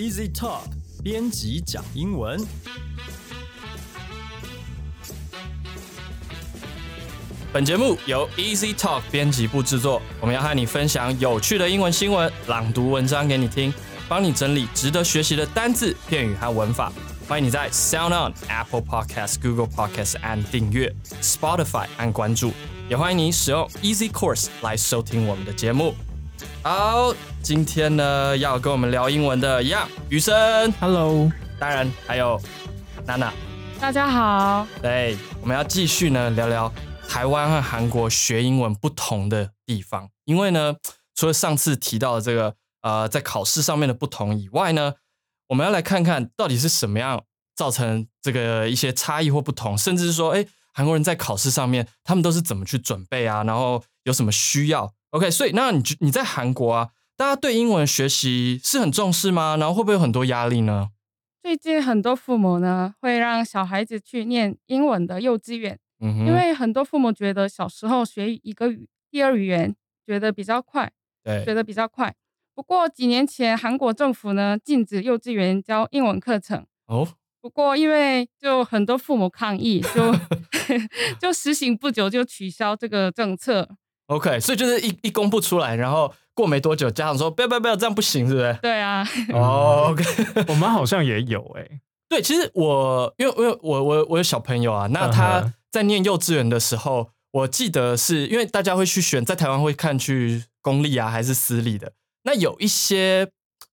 Easy Talk 编辑讲英文。本节目由 Easy Talk 编辑部制作，我们要和你分享有趣的英文新闻，朗读文章给你听，帮你整理值得学习的单字、片语和文法。欢迎你在 Sound On、Apple Podcast、Google Podcast 按订阅，Spotify 按关注，也欢迎你使用 Easy Course 来收听我们的节目。好，今天呢要跟我们聊英文的一样，雨生，Hello，当然还有娜娜。大家好，对，我们要继续呢聊聊台湾和韩国学英文不同的地方。因为呢，除了上次提到的这个呃在考试上面的不同以外呢，我们要来看看到底是什么样造成这个一些差异或不同，甚至是说，哎，韩国人在考试上面他们都是怎么去准备啊，然后有什么需要？OK，所以那你就你在韩国啊，大家对英文学习是很重视吗？然后会不会有很多压力呢？最近很多父母呢会让小孩子去念英文的幼稚园，嗯，因为很多父母觉得小时候学一个语第二语言觉得比较快，对觉得比较快。不过几年前韩国政府呢禁止幼稚园教英文课程，哦，不过因为就很多父母抗议，就 就实行不久就取消这个政策。OK，所以就是一一公布出来，然后过没多久，家长说不要不要不要，这样不行，是不是？对啊，哦，OK，我们好像也有哎、对，其实我因为因为我我我有小朋友啊，那嗯他在念幼稚园的时候，我记得是因为大家会去选，在台湾会看去公立啊还是私立的，那有一些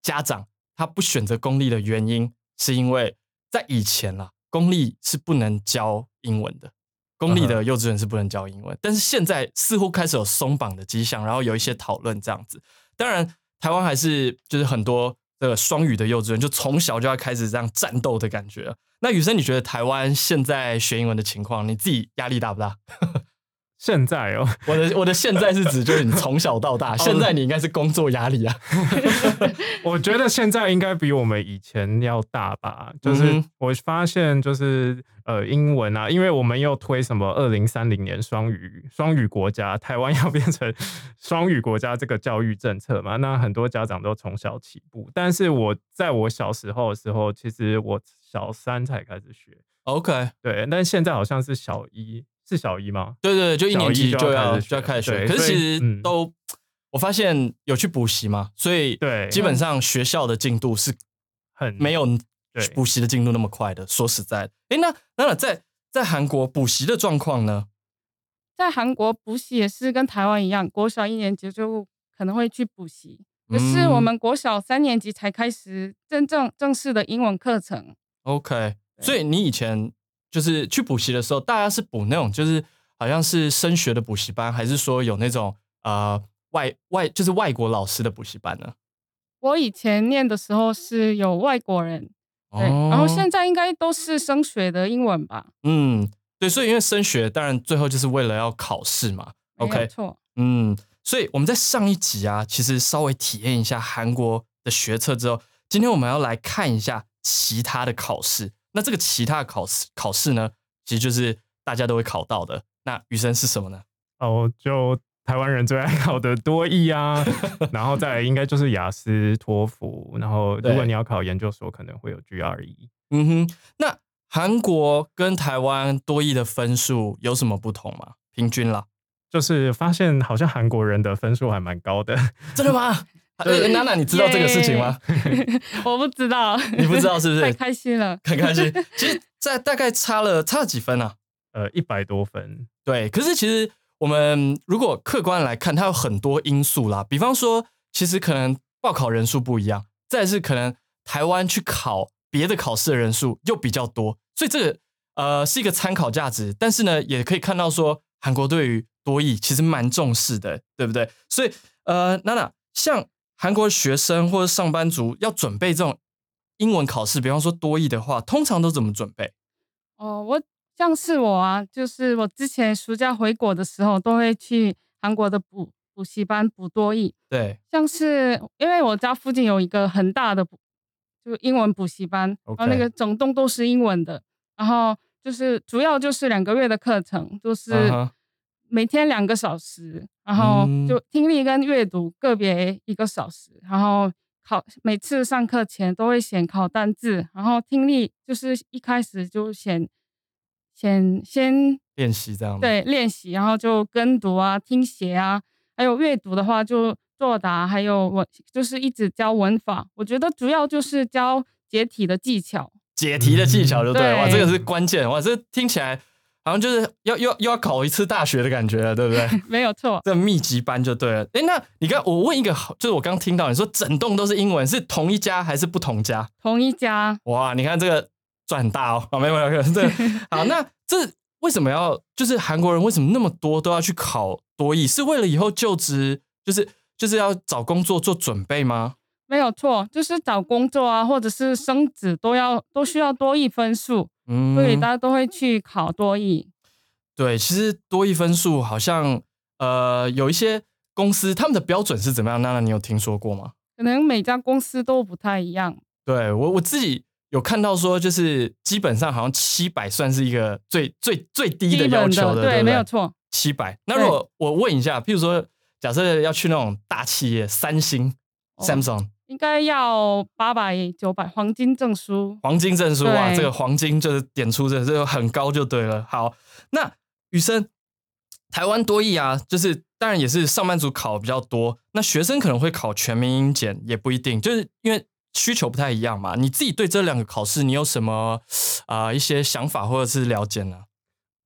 家长他不选择公立的原因，是因为在以前啦，公立是不能教英文的。公立的幼稚园是不能教英文，但是现在似乎开始有松绑的迹象，然后有一些讨论这样子。当然，台湾还是就是很多这个双语的幼稚园，就从小就要开始这样战斗的感觉。那雨生，你觉得台湾现在学英文的情况，你自己压力大不大？现在哦，我的我的现在是指就是你从小到大，现在你应该是工作压力啊。我觉得现在应该比我们以前要大吧。就是我发现，就是呃，英文啊，因为我们又推什么二零三零年双语双语国家，台湾要变成双语国家这个教育政策嘛，那很多家长都从小起步。但是我在我小时候的时候，其实我小三才开始学，OK，对，但现在好像是小一，是小一吗？对对对，就一年级就要就要开始学可是其实嗯都、我发现有去补习嘛，所以对基本上学校的进度是很没有补习的进度那么快的。说实在的，哎，那那在在韩国补习的状况呢？在韩国补习也是跟台湾一样，国小一年级就可能会去补习，可是我嗯们国小三年级才开始真正正式的英文课程。OK，所以你以前就是去补习的时候，大家是补那种就是好像是升学的补习班，还是说有那种呃外外就是外国老师的补习班呢？我以前念的时候是有外国人，对，哦然后现在应该都是升学的英文吧？嗯，对，所以因为升学，当然最后就是为了要考试嘛。OK，没错。嗯，所以我们在上一集啊，其实稍微体验一下韩国的学测之后，今天我们要来看一下其他的考试。那这个其他考试考试呢，其实就是大家都会考到的。那余生是什么呢？哦，就台湾人最爱考的多译啊，然后再来应该就是雅思、托福，然后如果你要考研究所，可能会有 GRE。嗯哼，那韩国跟台湾多益的分数有什么不同吗？平均啦，就是发现好像韩国人的分数还蛮高的，真的吗？呃娜娜，你知道这个事情吗？我不知道，你不知道是不是太开心了。很开心。其实，在大概差了差了几分啊？呃，一百多分。对，可是其实我们如果客观来看，它有很多因素啦。比方说，其实可能报考人数不一样，再是可能台湾去考别的考试的人数又比较多，所以这个呃是一个参考价值。但是呢，也可以看到说，韩国对于多益其实蛮重视的，对不对？所以呃，娜娜，像韩国学生或者上班族要准备这种英文考试，比方说多译的话，通常都怎么准备？哦，我像是我啊，就是我之前暑假回国的时候，都会去韩国的补补习班补多译。对像是因为我家附近有一个很大的补，就英文补习班，然后那个整栋都是英文的，然后就是主要就是两个月的课程，就是每天两个小时，然后嗯就听力跟阅读个别一个小时，然后考每次上课前都会先考单字，然后听力就是一开始就先先先练习这样吗？对练习，然后就跟读啊、听写啊，还有阅读的话就作答，还有文就是一直教文法。我觉得主要就是教解题的技巧。解题的技巧就对了，这个是关键，哇，这听起来好像就是要又又要考一次大学的感觉了，对不对？没有错，这密集班就对了。哎，那你刚我问一个好，就是我刚听到你说整栋都是英文，是同一家还是不同家？同一家哇，你看这个赚很大哦！啊，没有没有没有，这个 好，那这为什么要就是韩国人为什么那么多都要去考多艺？是为了以后就职，就是就是要找工作做准备吗？没有错，就是找工作啊，或者是升职都要都需要多一分数，嗯所以大家都会去考多一。对，其实多一分数好像呃有一些公司他们的标准是怎么样？娜娜，你有听说过吗？可能每家公司都不太一样。对我我自己有看到说，就是基本上好像七百算是一个最最最低的要求的，对，没有错。七百。那如果我问一下，譬如说，假设要去那种大企业，三星、哦 Samsung 应该要八百九百黄金证书。黄金证书啊，对这个黄金就是点出这这个很高就对了。好，那雨生，台湾多益啊，就是当然也是上班族考比较多，那学生可能会考全民英检，也不一定，就是因为需求不太一样嘛。你自己对这两个考试，你有什么啊、一些想法或者是了解呢？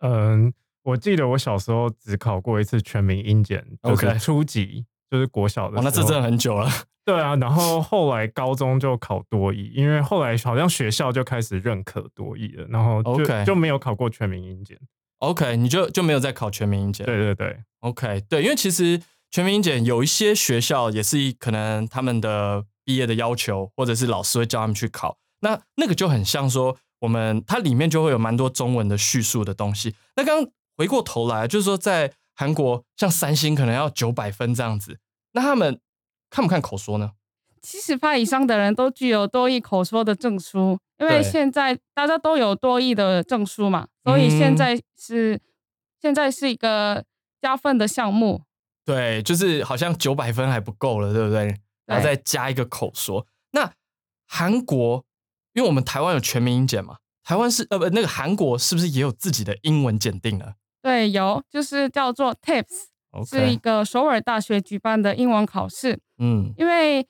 嗯，我记得我小时候只考过一次全民英检，就 OK 是初级，就是国小的哦，时候。那这真的很久了。对啊，然后后来高中就考多艺，因为后来好像学校就开始认可多艺了，然后就就没有考过全民英检。OK，你就就没有再考全民英检？对对对，OK，对，因为其实全民英检有一些学校也是可能他们的毕业的要求，或者是老师会叫他们去考，那那个就很像说我们它里面就会有蛮多中文的叙述的东西。那刚刚回过头来，就是说在韩国，像三星可能要九百分这样子，那他们看不看口说呢？七十趴以上的人都具有多益口说的证书，因为对现在大家都有多益的证书嘛，所以现嗯在是、现在是一个加分的项目。对，就是好像九百分还不够了，对不对？然后再加一个口说。那韩国，因为我们台湾有全民英检嘛，台湾是呃不，那个韩国是不是也有自己的英文检定呢对，有就是叫做 TIPS，是一个首尔大学举办的英文考试。嗯。因为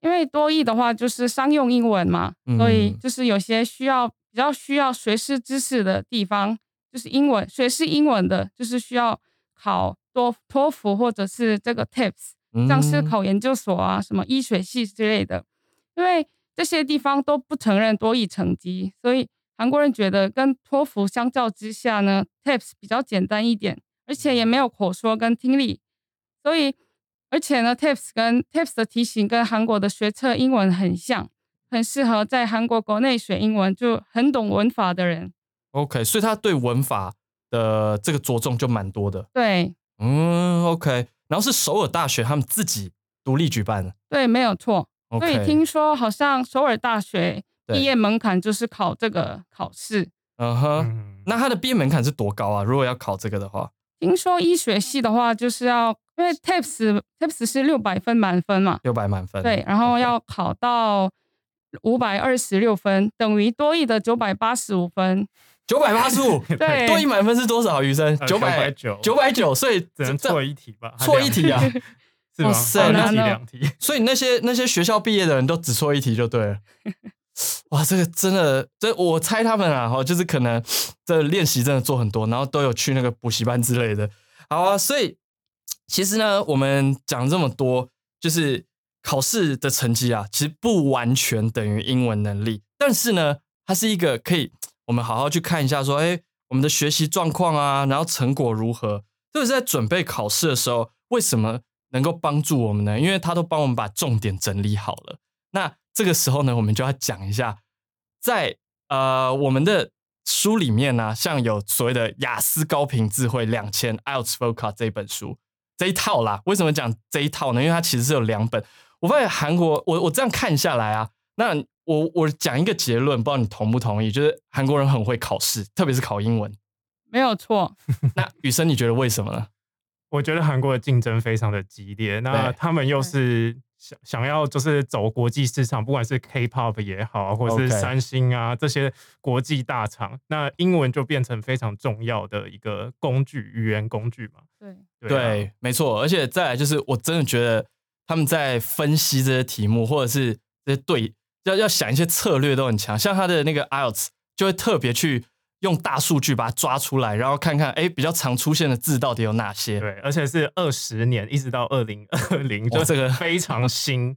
因为多译的话就是商用英文嘛，所以嗯。就是有些需要比较需要学识知识的地方，就是英文学识英文的，就是需要考多托福或者是这个 TIPS，像是嗯。考研究所啊，什么医学系之类的，因为这些地方都不承认多译成绩，所以韩国人觉得跟托福相较之下呢，TIPS 比较简单一点，而且也没有口说跟听力，所以而且呢，TIPS 跟 TIPS 的题型跟韩国的学测英文很像，很适合在韩国国内学英文，就很懂文法的人。OK，所以他对文法的这个着重就蛮多的。对嗯，OK，然后是首尔大学他们自己独立举办的。对，没有错。所以听说好像首尔大学对毕业门槛就是考这个考试。嗯哼，嗯，那他的毕业门槛是多高啊？如果要考这个的话，听说医学系的话，就是要因为 TAPS TAPS 是六百分满分嘛，六百满分。对，然后要考到五百二十六分，等于多益的九百八十五分。九百八十五，对多一满分是多少？余生呃九百990九百九，所以只能错一题吧？错一题啊！是吗？哇塞哦一题两题。所以那些那些学校毕业的人都只错一题就对了。哇，这个真的，这我猜他们啊，哈，就是可能这练习真的做很多，然后都有去那个补习班之类的。好啊，所以其实呢，我们讲这么多，就是考试的成绩啊，其实不完全等于英文能力，但是呢，它是一个可以我们好好去看一下，说，哎，我们的学习状况啊，然后成果如何，特别是在准备考试的时候，为什么能够帮助我们呢？因为他都帮我们把重点整理好了。那这个时候呢，我们就要讲一下，在呃我们的书里面呢、像有所谓的雅思高频智慧两千 IELTS Vocab 这一本书这一套啦。为什么讲这一套呢？因为它其实是有两本。我发现韩国，我我这样看下来啊，那我我讲一个结论，不知道你同不同意？就是韩国人很会考试，特别是考英文。没有错，那雨生，你觉得为什么呢？我觉得韩国的竞争非常的激烈，那他们又是想想要就是走国际市场，不管是 K-pop 也好，或者是三星啊这些国际大厂，那英文就变成非常重要的一个工具，语言工具嘛。对，对啊对，没错。而且再来就是，我真的觉得他们在分析这些题目，或者是这些对要要想一些策略都很强。像他的那个 IELTS 就会特别去用大数据把它抓出来，然后看看哎比较常出现的字到底有哪些。对，而且是二十年，一直到二零二零，就这个非常新。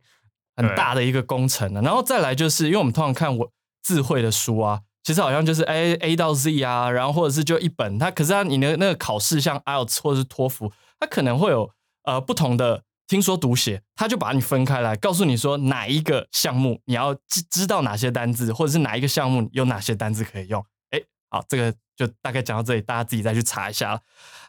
很大的一个工程了。然后再来就是，因为我们通常看我智慧的书啊，其实好像就是哎 A 到 Z 啊，然后或者是就一本，它可是它你的那个考试像 IELTS 或者是托福，它可能会有呃不同的听说读写，它就把你分开来，告诉你说哪一个项目你要知知道哪些单字，或者是哪一个项目有哪些单字可以用。好，这个就大概讲到这里，大家自己再去查一下。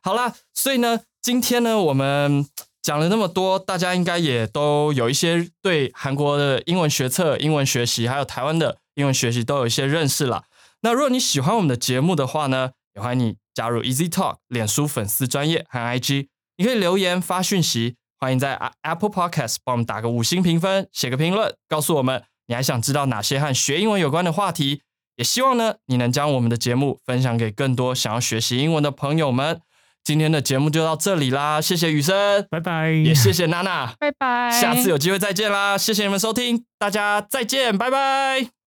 好啦，所以呢，今天呢，我们讲了那么多，大家应该也都有一些对韩国的英文学测、英文学习，还有台湾的英文学习都有一些认识了。那如果你喜欢我们的节目的话呢，也欢迎你加入 Easy Talk 脸书粉丝专业和 IG，你可以留言发讯息，欢迎在 Apple Podcast 帮我们打个五星评分，写个评论，告诉我们你还想知道哪些和学英文有关的话题。也希望呢，你能将我们的节目分享给更多想要学习英文的朋友们。今天的节目就到这里啦，谢谢雨生，拜拜，也谢谢娜娜，拜拜，下次有机会再见啦，谢谢你们收听，大家再见，拜拜。